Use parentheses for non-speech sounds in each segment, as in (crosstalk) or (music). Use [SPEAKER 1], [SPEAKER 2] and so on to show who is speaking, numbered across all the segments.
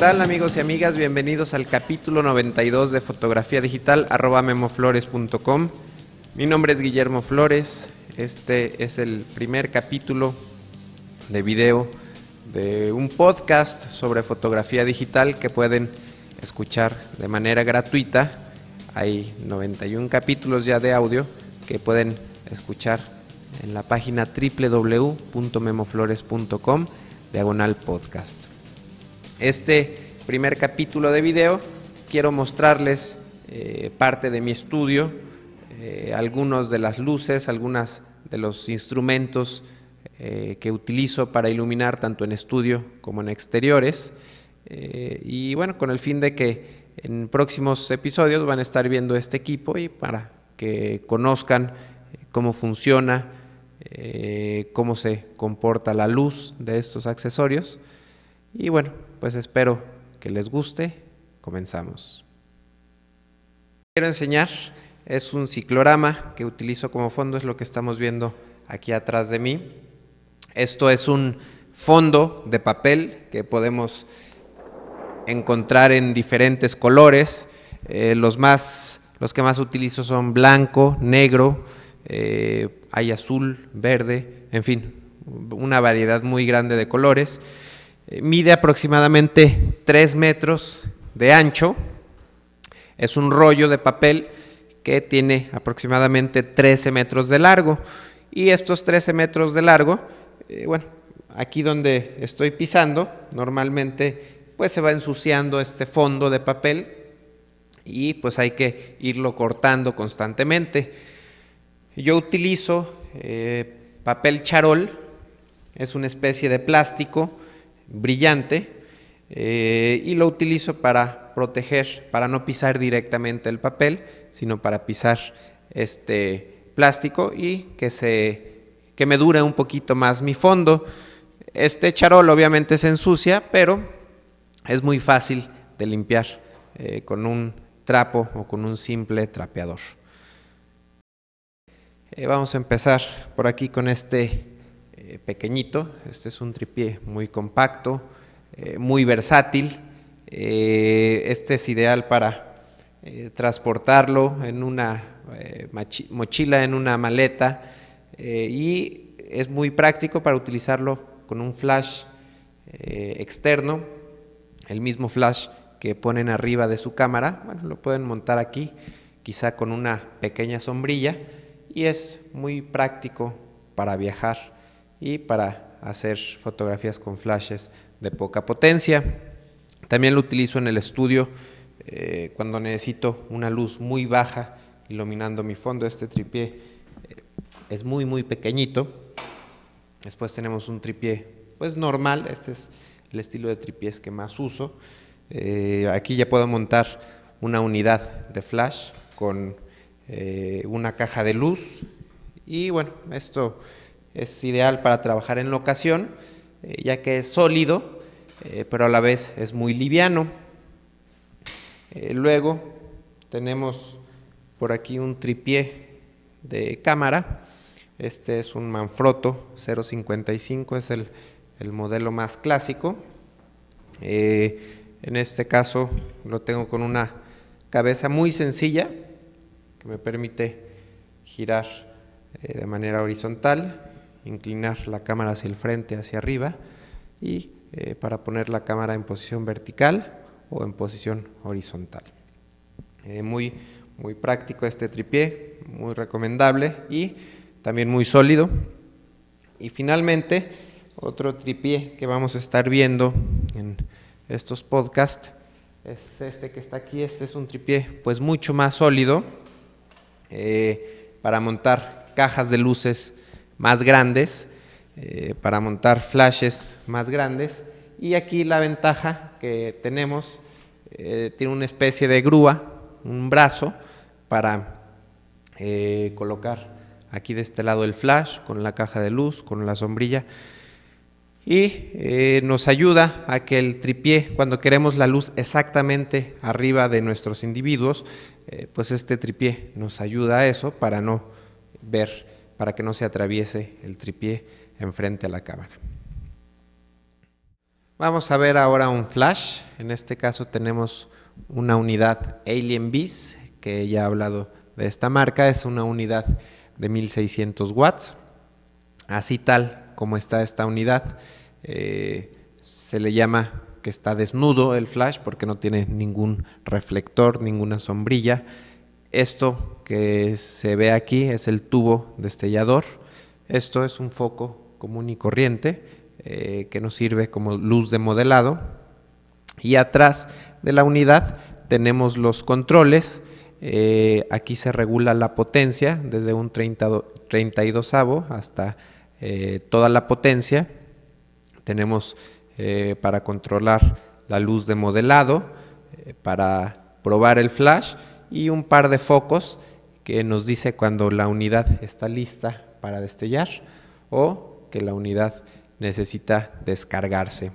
[SPEAKER 1] tal amigos y amigas? Bienvenidos al capítulo 92 de fotografía digital arroba memoflores.com. Mi nombre es Guillermo Flores. Este es el primer capítulo de video de un podcast sobre fotografía digital que pueden escuchar de manera gratuita. Hay 91 capítulos ya de audio que pueden escuchar en la página www.memoflores.com diagonal podcast. Este primer capítulo de video quiero mostrarles eh, parte de mi estudio, eh, algunos de las luces, algunos de los instrumentos eh, que utilizo para iluminar tanto en estudio como en exteriores. y bueno, con el fin de que en próximos episodios van a estar viendo este equipo y para que conozcan cómo funciona, cómo se comporta la luz de estos accesorios. Y bueno, pues espero que les guste. Comenzamos. Quiero enseñar, es un ciclorama que utilizo como fondo, es lo que estamos viendo aquí atrás de mí. Esto es un fondo de papel que podemos encontrar en diferentes colores. Eh, los, más, los que más utilizo son blanco, negro, eh, hay azul, verde, en fin, una variedad muy grande de colores. Eh, mide aproximadamente 3 metros de ancho. Es un rollo de papel que tiene aproximadamente 13 metros de largo. Y estos 13 metros de largo, eh, bueno, aquí donde estoy pisando, normalmente pues se va ensuciando este fondo de papel y pues hay que irlo cortando constantemente. Yo utilizo eh, papel charol, es una especie de plástico brillante eh, y lo utilizo para proteger, para no pisar directamente el papel, sino para pisar este plástico y que, se, que me dure un poquito más mi fondo. Este charol obviamente se ensucia, pero es muy fácil de limpiar eh, con un trapo o con un simple trapeador. Eh, vamos a empezar por aquí con este eh, pequeñito. Este es un tripié muy compacto, eh, muy versátil. Eh, este es ideal para transportarlo en una mochila, en una maleta y es muy práctico para utilizarlo con un flash externo, el mismo flash que ponen arriba de su cámara. Bueno, lo pueden montar aquí, quizá con una pequeña sombrilla y es muy práctico para viajar y para hacer fotografías con flashes de poca potencia. También lo utilizo en el estudio eh, cuando necesito una luz muy baja iluminando mi fondo. Este tripié eh, es muy muy pequeñito. Después tenemos un tripié pues normal, este es el estilo de tripiés que más uso. Eh, aquí ya puedo montar una unidad de flash con una caja de luz y bueno, esto es ideal para trabajar en locación, eh, ya que es sólido, eh, pero a la vez es muy liviano. Eh, luego tenemos por aquí un tripié de cámara. Este es un Manfrotto 055, es el, el modelo más clásico. en este caso lo tengo con una cabeza muy sencilla que me permite girar de manera horizontal inclinar la cámara hacia el frente, hacia arriba y eh, para poner la cámara en posición vertical o en posición horizontal. Eh, muy, muy práctico este tripié, muy recomendable y también muy sólido. Y finalmente, otro tripié que vamos a estar viendo en estos podcasts es este que está aquí. Este es un tripié pues mucho más sólido eh, para montar cajas de luces más grandes eh, para montar flashes más grandes. Y aquí la ventaja que tenemos, eh, tiene una especie de grúa, un brazo para eh, colocar aquí de este lado el flash con la caja de luz, con la sombrilla. Y nos ayuda a que el tripié, cuando queremos la luz exactamente arriba de nuestros individuos, pues este tripié nos ayuda a eso para no ver para que no se atraviese el tripié enfrente a la cámara. Vamos a ver ahora un flash. En este caso tenemos una unidad Alien Beast, que ya he hablado de esta marca. Es una unidad de 1600 watts. Así tal como está esta unidad, eh, se le llama que está desnudo el flash porque no tiene ningún reflector, ninguna sombrilla. Esto que se ve aquí es el tubo destellador. Esto es un foco común y corriente eh, que nos sirve como luz de modelado. Y atrás de la unidad tenemos los controles. Eh, aquí se regula la potencia desde un 30, 32 hasta eh, toda la potencia. Tenemos para controlar la luz de modelado, para probar el flash y un par de focos que nos dice cuando la unidad está lista para destellar o que la unidad necesita descargarse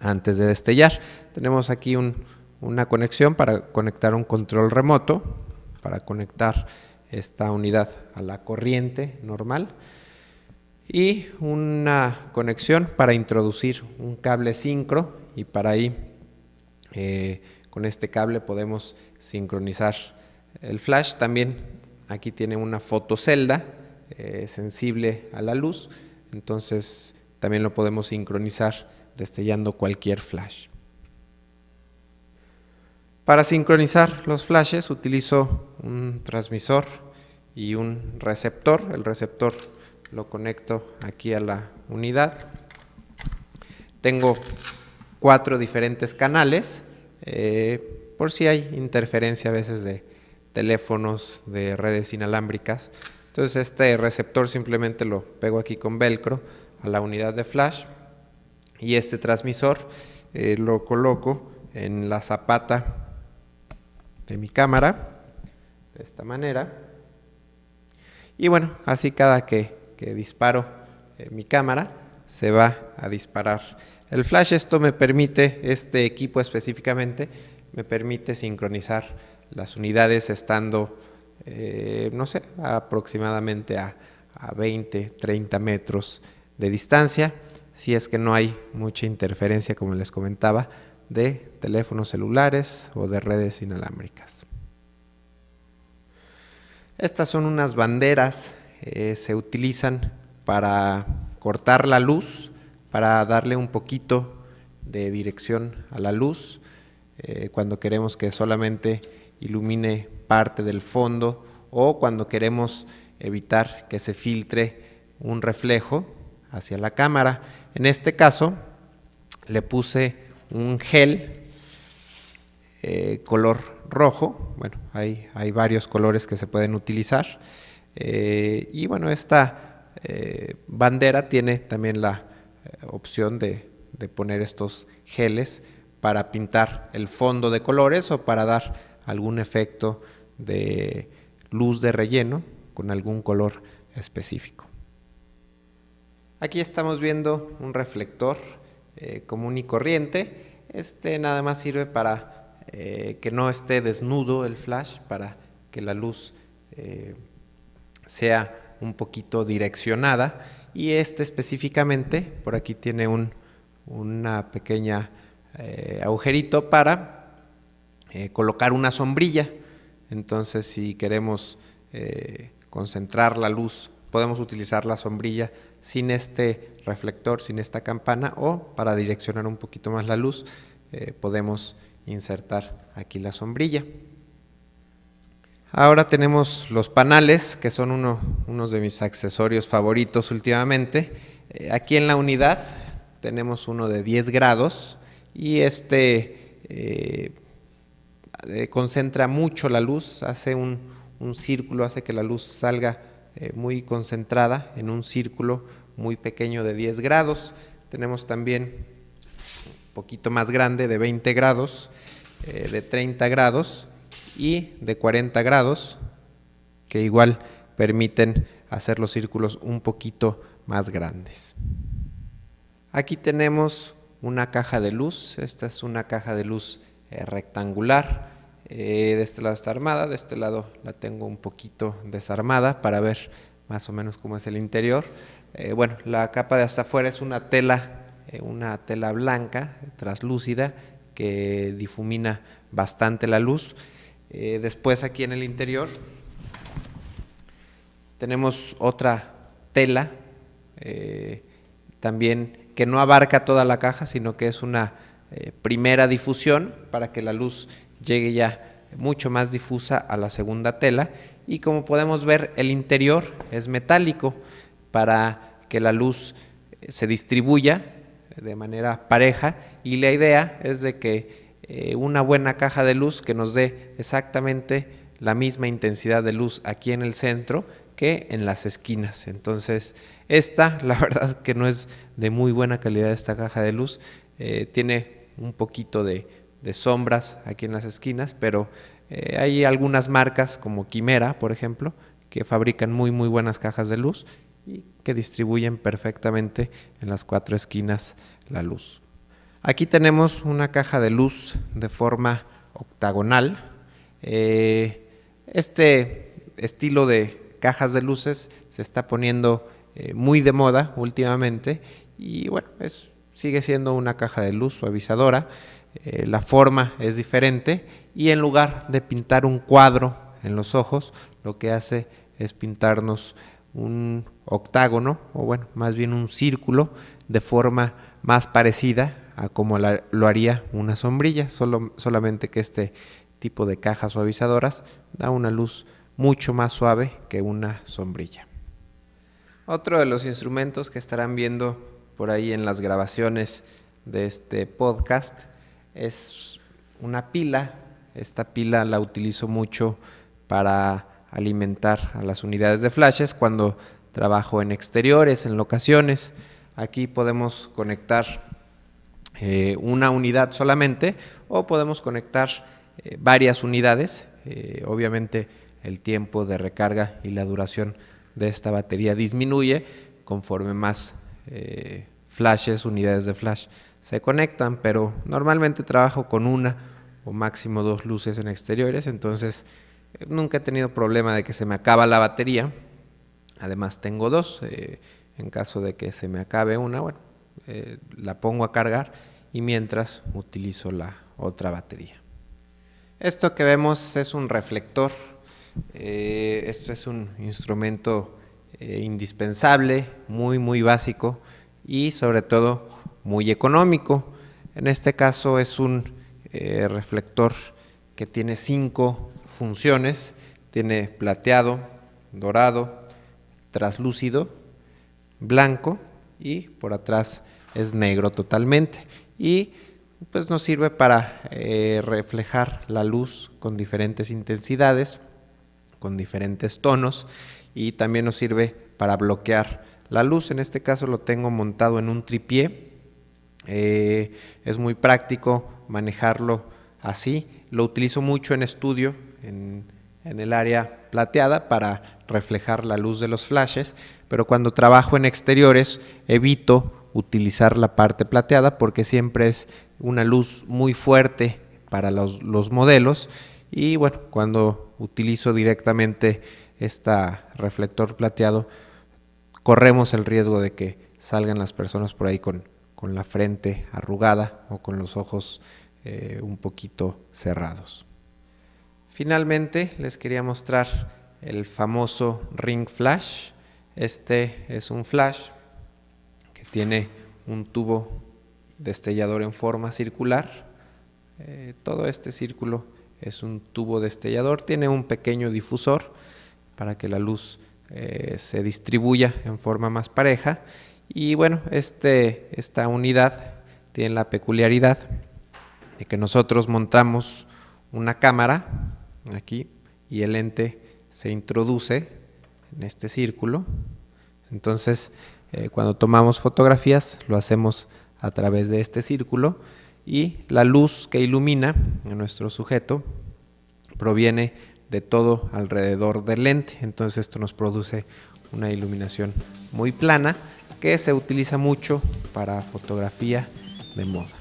[SPEAKER 1] antes de destellar. Tenemos aquí una conexión para conectar un control remoto, para conectar esta unidad a la corriente normal y una conexión para introducir un cable sincro y para ahí eh, con este cable podemos sincronizar el flash. También aquí tiene una fotocelda eh, sensible a la luz, entonces también lo podemos sincronizar destellando cualquier flash. Para sincronizar los flashes utilizo un transmisor y un receptor. El receptor lo conecto aquí a la unidad. Tengo cuatro diferentes canales eh, por si hay interferencia a veces de teléfonos, de redes inalámbricas. Entonces este receptor simplemente lo pego aquí con velcro a la unidad de flash y este transmisor eh, lo coloco en la zapata de mi cámara de esta manera y bueno así cada que, disparo eh, mi cámara se va a disparar el flash esto me permite este equipo específicamente me permite sincronizar las unidades estando eh, no sé aproximadamente a, a 20 30 metros de distancia, si es que no hay mucha interferencia, como les comentaba, de teléfonos celulares o de redes inalámbricas. Estas son unas banderas, eh, se utilizan para cortar la luz, para darle un poquito de dirección a la luz, eh, cuando queremos que solamente ilumine parte del fondo o cuando queremos evitar que se filtre un reflejo hacia la cámara. En este caso le puse un gel eh, color rojo, bueno, hay, hay, varios colores que se pueden utilizar. Eh, y bueno, esta bandera tiene también la opción de, de poner estos geles para pintar el fondo de colores o para dar algún efecto de luz de relleno con algún color específico. Aquí estamos viendo un reflector eh, común y corriente. Este nada más sirve para eh, que no esté desnudo el flash, para que la luz eh, sea un poquito direccionada. Y este específicamente, por aquí tiene un una pequeña agujerito para colocar una sombrilla. Entonces, si queremos concentrar la luz, podemos utilizar la sombrilla sin este reflector, sin esta campana o para direccionar un poquito más la luz eh, podemos insertar aquí la sombrilla. Ahora tenemos los panales que son uno, unos de mis accesorios favoritos últimamente. Eh, aquí en la unidad tenemos uno de 10 grados y este eh, concentra mucho la luz, hace un, círculo, hace que la luz salga eh, muy concentrada en un círculo muy pequeño de 10 grados. Tenemos también un poquito más grande de 20 grados, eh, de 30 grados y de 40 grados, que igual permiten hacer los círculos un poquito más grandes. Aquí tenemos una caja de luz, esta es una caja de luz eh, rectangular, eh, de este lado está armada, de este lado la tengo un poquito desarmada para ver más o menos cómo es el interior. Eh, bueno, la capa de hasta afuera es una tela una tela blanca, traslúcida, que difumina bastante la luz. Eh, después aquí en el interior. Tenemos otra tela, eh, también que no abarca toda la caja, sino que es una primera difusión para que la luz llegue ya mucho más difusa a la segunda tela. Y como podemos ver el interior es metálico para que la luz se distribuya de manera pareja. Y la idea es de que eh, una buena caja de luz que nos dé exactamente la misma intensidad de luz aquí en el centro que en las esquinas. Entonces, esta, (laughs) la verdad que no es de muy buena calidad esta caja de luz, eh, tiene un poquito de, sombras aquí en las esquinas, pero eh, hay algunas marcas como Quimera, por ejemplo, que fabrican muy muy buenas cajas de luz y que distribuyen perfectamente en las cuatro esquinas la luz. Aquí tenemos una caja de luz de forma octagonal. Eh, este estilo de cajas de luces se está poniendo eh, muy de moda últimamente y bueno, sigue siendo una caja de luz suavizadora. Eh, la forma es diferente y en lugar de pintar un cuadro en los ojos, lo que hace es pintarnos un octágono, o bueno, más bien un círculo, de forma más parecida a como lo haría una sombrilla, solo, solamente que este tipo de cajas suavizadoras da una luz mucho más suave que una sombrilla. Otro de los instrumentos que estarán viendo por ahí en las grabaciones de este podcast es una pila. Esta pila la utilizo mucho para alimentar a las unidades de flashes cuando trabajo en exteriores, en locaciones. Aquí podemos conectar eh, una unidad solamente o podemos conectar eh, varias unidades. Eh, obviamente el tiempo de recarga y la duración de esta batería disminuye conforme más flashes, unidades de flash se conectan, pero normalmente trabajo con una o máximo dos luces en exteriores, entonces Nunca he tenido problema de que se me acaba la batería. Además tengo dos. En caso de que se me acabe una, bueno, la pongo a cargar y mientras utilizo la otra batería. Esto que vemos es un reflector. Eh, esto es un instrumento indispensable, muy muy básico y sobre todo muy económico. En este caso es un reflector que tiene cinco funciones. Tiene plateado, dorado, traslúcido, blanco y por atrás es negro totalmente. Y pues nos sirve para eh, reflejar la luz con diferentes intensidades, con diferentes tonos y también nos sirve para bloquear la luz. En este caso lo tengo montado en un tripié. Eh, es muy práctico manejarlo así. Lo utilizo mucho en estudio en, el área plateada para reflejar la luz de los flashes, pero cuando trabajo en exteriores evito utilizar la parte plateada porque siempre es una luz muy fuerte para los, los modelos y bueno, cuando utilizo directamente este reflector plateado corremos el riesgo de que salgan las personas por ahí con, con la frente arrugada o con los ojos eh, un poquito cerrados. Finalmente les quería mostrar el famoso ring flash. Este es un flash tiene un tubo destellador en forma circular. Eh, todo este círculo es un tubo destellador. Tiene un pequeño difusor para que la luz eh, se distribuya en forma más pareja. Y bueno, este, esta unidad tiene la peculiaridad de que nosotros montamos una cámara aquí y el lente se introduce en este círculo. Entonces, eh, cuando tomamos fotografías, lo hacemos a través de este círculo y la luz que ilumina a nuestro sujeto proviene de todo alrededor del lente. Entonces, esto nos produce una iluminación muy plana que se utiliza mucho para fotografía de moda.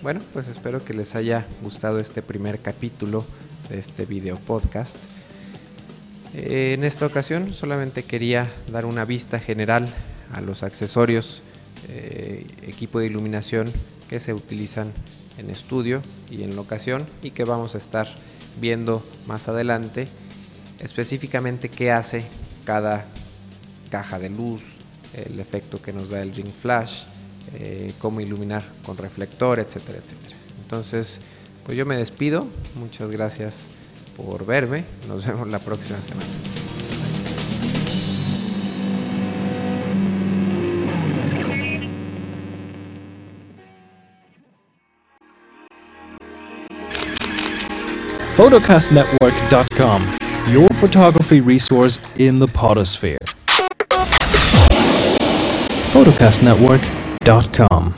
[SPEAKER 1] Bueno, pues espero que les haya gustado este primer capítulo de este video podcast. Eh, en esta ocasión solamente quería dar una vista general a los accesorios eh, equipo de iluminación que se utilizan en estudio y en locación y que vamos a estar viendo más adelante específicamente qué hace cada caja de luz, el efecto que nos da el ring flash, eh, cómo iluminar con reflector, etcétera, etcétera. Entonces, pues yo me despido, muchas gracias por verme, nos vemos la próxima semana.
[SPEAKER 2] photocastnetwork.com, your photography resource in the potosphere. photocastnetwork.com